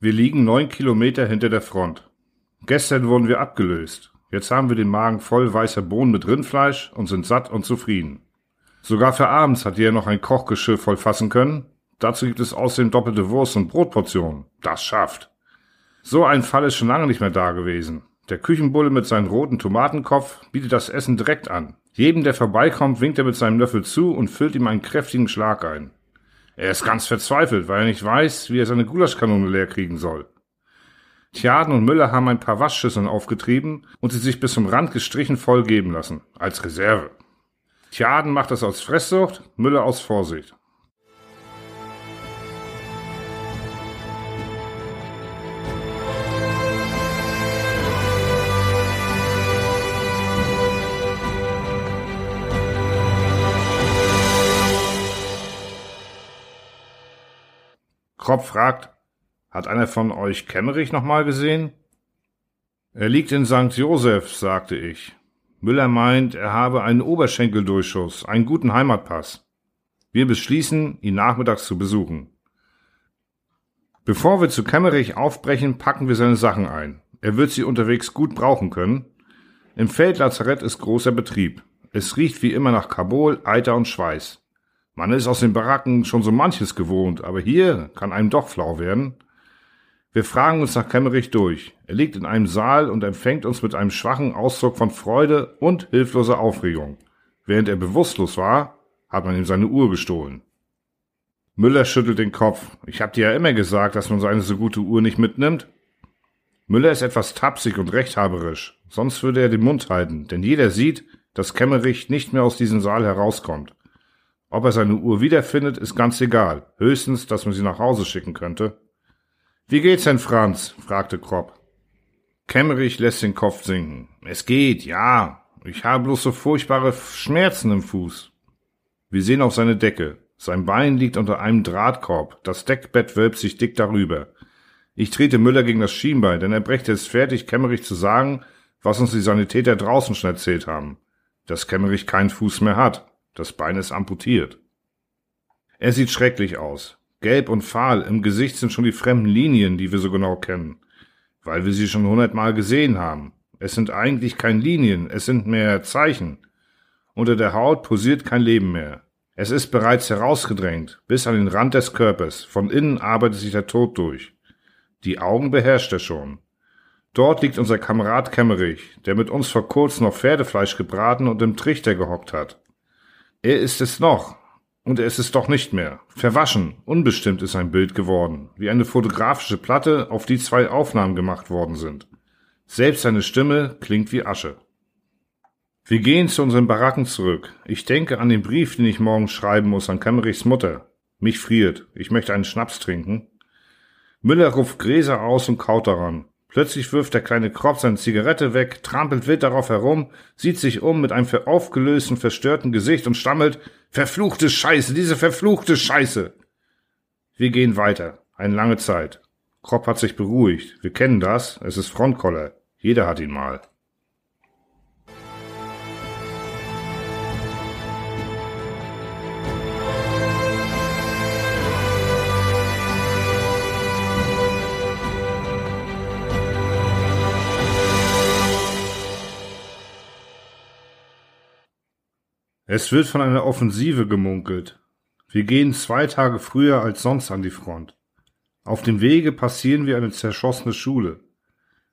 Wir liegen neun Kilometer hinter der Front. Gestern wurden wir abgelöst. Jetzt haben wir den Magen voll weißer Bohnen mit Rindfleisch und sind satt und zufrieden. Sogar für abends hat jeder noch ein Kochgeschirr voll fassen können. Dazu gibt es außerdem doppelte Wurst und Brotportionen. Das schafft. So ein Fall ist schon lange nicht mehr da gewesen. Der Küchenbulle mit seinem roten Tomatenkopf bietet das Essen direkt an. Jedem, der vorbeikommt, winkt er mit seinem Löffel zu und füllt ihm einen kräftigen Schlag ein. Er ist ganz verzweifelt, weil er nicht weiß, wie er seine Gulaschkanone leer kriegen soll. Tjaden und Müller haben ein paar Waschschüsseln aufgetrieben und sie sich bis zum Rand gestrichen voll geben lassen, als Reserve. Tjaden macht das aus Fresssucht, Müller aus Vorsicht. Kropf fragt, hat einer von euch Kemmerich noch mal gesehen? Er liegt in St. Joseph, sagte ich. Müller meint, er habe einen Oberschenkeldurchschuss, einen guten Heimatpass. Wir beschließen, ihn nachmittags zu besuchen. Bevor wir zu Kemmerich aufbrechen, packen wir seine Sachen ein. Er wird sie unterwegs gut brauchen können. Im Feldlazarett ist großer Betrieb. Es riecht wie immer nach Kabol, Eiter und Schweiß. Man ist aus den Baracken schon so manches gewohnt, aber hier kann einem doch flau werden. Wir fragen uns nach Kemmerich durch. Er liegt in einem Saal und empfängt uns mit einem schwachen Ausdruck von Freude und hilfloser Aufregung. Während er bewusstlos war, hat man ihm seine Uhr gestohlen. Müller schüttelt den Kopf. Ich hab dir ja immer gesagt, dass man so eine so gute Uhr nicht mitnimmt. Müller ist etwas tapsig und rechthaberisch. Sonst würde er den Mund halten, denn jeder sieht, dass Kemmerich nicht mehr aus diesem Saal herauskommt. Ob er seine Uhr wiederfindet, ist ganz egal. Höchstens, dass man sie nach Hause schicken könnte. Wie geht's denn, Franz? fragte Kropp. Kemmerich lässt den Kopf sinken. Es geht, ja. Ich habe bloß so furchtbare Schmerzen im Fuß. Wir sehen auf seine Decke. Sein Bein liegt unter einem Drahtkorb. Das Deckbett wölbt sich dick darüber. Ich trete Müller gegen das Schienbein, denn er brächte es fertig, Kemmerich zu sagen, was uns die Sanitäter draußen schon erzählt haben. Dass Kemmerich keinen Fuß mehr hat. Das Bein ist amputiert. Er sieht schrecklich aus. Gelb und fahl, im Gesicht sind schon die fremden Linien, die wir so genau kennen. Weil wir sie schon hundertmal gesehen haben. Es sind eigentlich kein Linien, es sind mehr Zeichen. Unter der Haut posiert kein Leben mehr. Es ist bereits herausgedrängt, bis an den Rand des Körpers. Von innen arbeitet sich der Tod durch. Die Augen beherrscht er schon. Dort liegt unser Kamerad Kemmerich, der mit uns vor kurzem noch Pferdefleisch gebraten und im Trichter gehockt hat. Er ist es noch. Und er ist es doch nicht mehr. Verwaschen, unbestimmt ist ein Bild geworden, wie eine fotografische Platte, auf die zwei Aufnahmen gemacht worden sind. Selbst seine Stimme klingt wie Asche. Wir gehen zu unseren Baracken zurück. Ich denke an den Brief, den ich morgen schreiben muss an Kemmerichs Mutter. Mich friert. Ich möchte einen Schnaps trinken. Müller ruft Gräser aus und kaut daran. Plötzlich wirft der kleine Kropf seine Zigarette weg, trampelt wild darauf herum, sieht sich um mit einem aufgelösten, verstörten Gesicht und stammelt, verfluchte Scheiße, diese verfluchte Scheiße. Wir gehen weiter. Eine lange Zeit. Kropp hat sich beruhigt. Wir kennen das. Es ist Frontkoller. Jeder hat ihn mal. Es wird von einer Offensive gemunkelt. Wir gehen zwei Tage früher als sonst an die Front. Auf dem Wege passieren wir eine zerschossene Schule.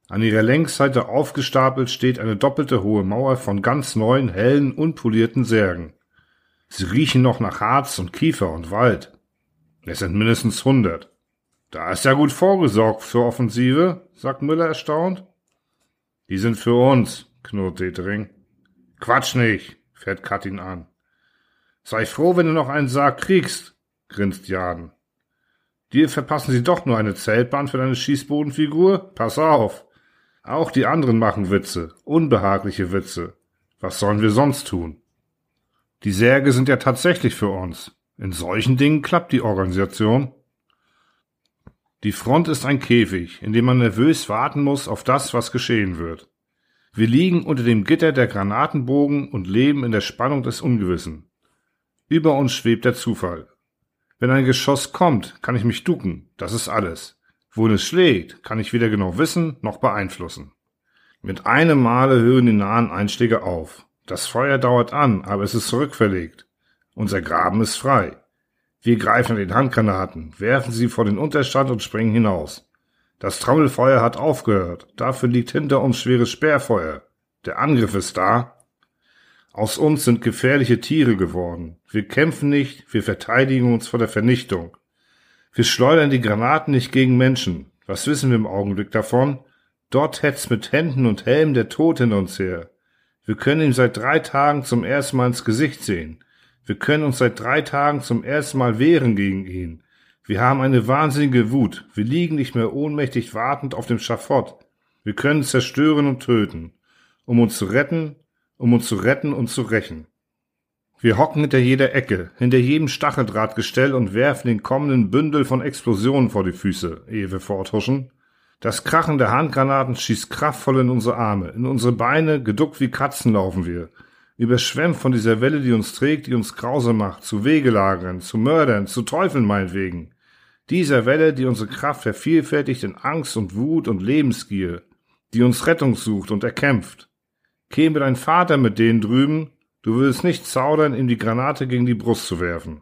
An ihrer Längsseite aufgestapelt steht eine doppelte hohe Mauer von ganz neuen, hellen, unpolierten Särgen. Sie riechen noch nach Harz und Kiefer und Wald. Es sind mindestens hundert. Da ist ja gut vorgesorgt für Offensive, sagt Müller erstaunt. Die sind für uns, knurrt Detering. Quatsch nicht, fährt Katin an. Sei froh, wenn du noch einen Sarg kriegst, grinst Jaden. Dir verpassen sie doch nur eine Zeltbahn für deine Schießbodenfigur? Pass auf. Auch die anderen machen Witze, unbehagliche Witze. Was sollen wir sonst tun? Die Särge sind ja tatsächlich für uns. In solchen Dingen klappt die Organisation. Die Front ist ein Käfig, in dem man nervös warten muss auf das, was geschehen wird. Wir liegen unter dem Gitter der Granatenbogen und leben in der Spannung des Ungewissen. Über uns schwebt der Zufall. Wenn ein Geschoss kommt, kann ich mich ducken, das ist alles. Wohin es schlägt, kann ich weder genau wissen noch beeinflussen. Mit einem Male hören die nahen Einschläge auf. Das Feuer dauert an, aber es ist zurückverlegt. Unser Graben ist frei. Wir greifen den Handgranaten, werfen sie vor den Unterstand und springen hinaus. Das Trommelfeuer hat aufgehört. Dafür liegt hinter uns schweres Sperrfeuer. Der Angriff ist da. Aus uns sind gefährliche Tiere geworden. Wir kämpfen nicht, wir verteidigen uns vor der Vernichtung. Wir schleudern die Granaten nicht gegen Menschen. Was wissen wir im Augenblick davon? Dort hetzt mit Händen und Helm der Tod in uns her. Wir können ihn seit drei Tagen zum ersten Mal ins Gesicht sehen. Wir können uns seit drei Tagen zum ersten Mal wehren gegen ihn. Wir haben eine wahnsinnige Wut. Wir liegen nicht mehr ohnmächtig wartend auf dem Schafott. Wir können zerstören und töten. Um uns zu retten, um uns zu retten und zu rächen. Wir hocken hinter jeder Ecke, hinter jedem Stacheldrahtgestell und werfen den kommenden Bündel von Explosionen vor die Füße, ehe wir forthuschen. Das Krachen der Handgranaten schießt kraftvoll in unsere Arme, in unsere Beine, geduckt wie Katzen laufen wir. Überschwemmt von dieser Welle, die uns trägt, die uns grausam macht, zu Wegelagern, zu Mördern, zu Teufeln meinetwegen. Dieser Welle, die unsere Kraft vervielfältigt in Angst und Wut und Lebensgier, die uns Rettung sucht und erkämpft. Käme dein Vater mit denen drüben, Du würdest nicht zaudern, ihm die Granate gegen die Brust zu werfen.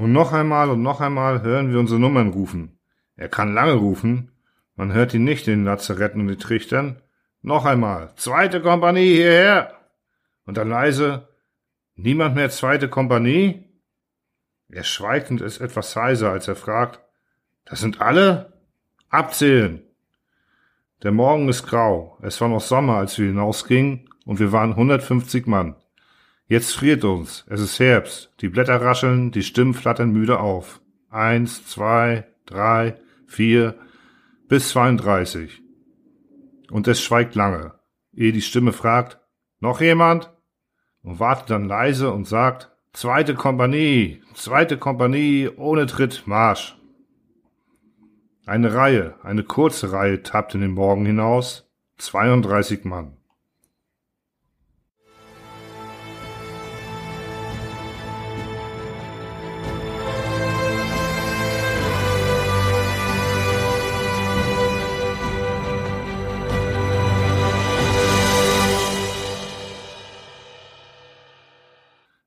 Und noch einmal und noch einmal hören wir unsere Nummern rufen. Er kann lange rufen, man hört ihn nicht in den Lazaretten und den Trichtern, noch einmal. Zweite Kompanie hierher. Und dann leise. Niemand mehr zweite Kompanie? Er schweigt und ist etwas heiser, als er fragt. Das sind alle? Abzählen. Der Morgen ist grau. Es war noch Sommer, als wir hinausgingen, und wir waren 150 Mann. Jetzt friert uns. Es ist Herbst. Die Blätter rascheln, die Stimmen flattern müde auf. Eins, zwei, drei, vier, bis 32 und es schweigt lange, ehe die Stimme fragt, noch jemand? Und wartet dann leise und sagt, zweite Kompanie, zweite Kompanie, ohne Tritt, Marsch. Eine Reihe, eine kurze Reihe tappt in den Morgen hinaus, 32 Mann.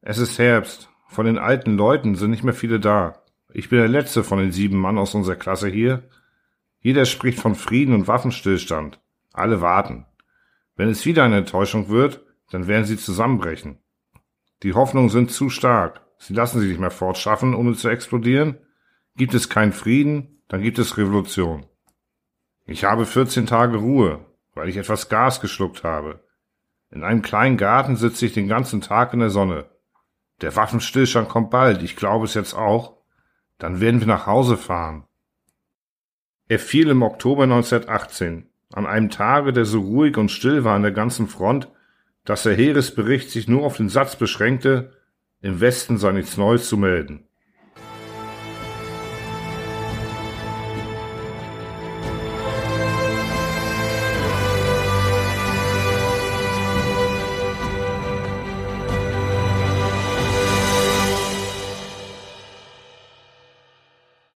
Es ist Herbst. Von den alten Leuten sind nicht mehr viele da. Ich bin der letzte von den sieben Mann aus unserer Klasse hier. Jeder spricht von Frieden und Waffenstillstand. Alle warten. Wenn es wieder eine Enttäuschung wird, dann werden sie zusammenbrechen. Die Hoffnungen sind zu stark. Sie lassen sich nicht mehr fortschaffen, ohne zu explodieren. Gibt es keinen Frieden, dann gibt es Revolution. Ich habe 14 Tage Ruhe, weil ich etwas Gas geschluckt habe. In einem kleinen Garten sitze ich den ganzen Tag in der Sonne. Der Waffenstillstand kommt bald, ich glaube es jetzt auch. Dann werden wir nach Hause fahren. Er fiel im Oktober 1918, an einem Tage, der so ruhig und still war an der ganzen Front, dass der Heeresbericht sich nur auf den Satz beschränkte, im Westen sei nichts Neues zu melden.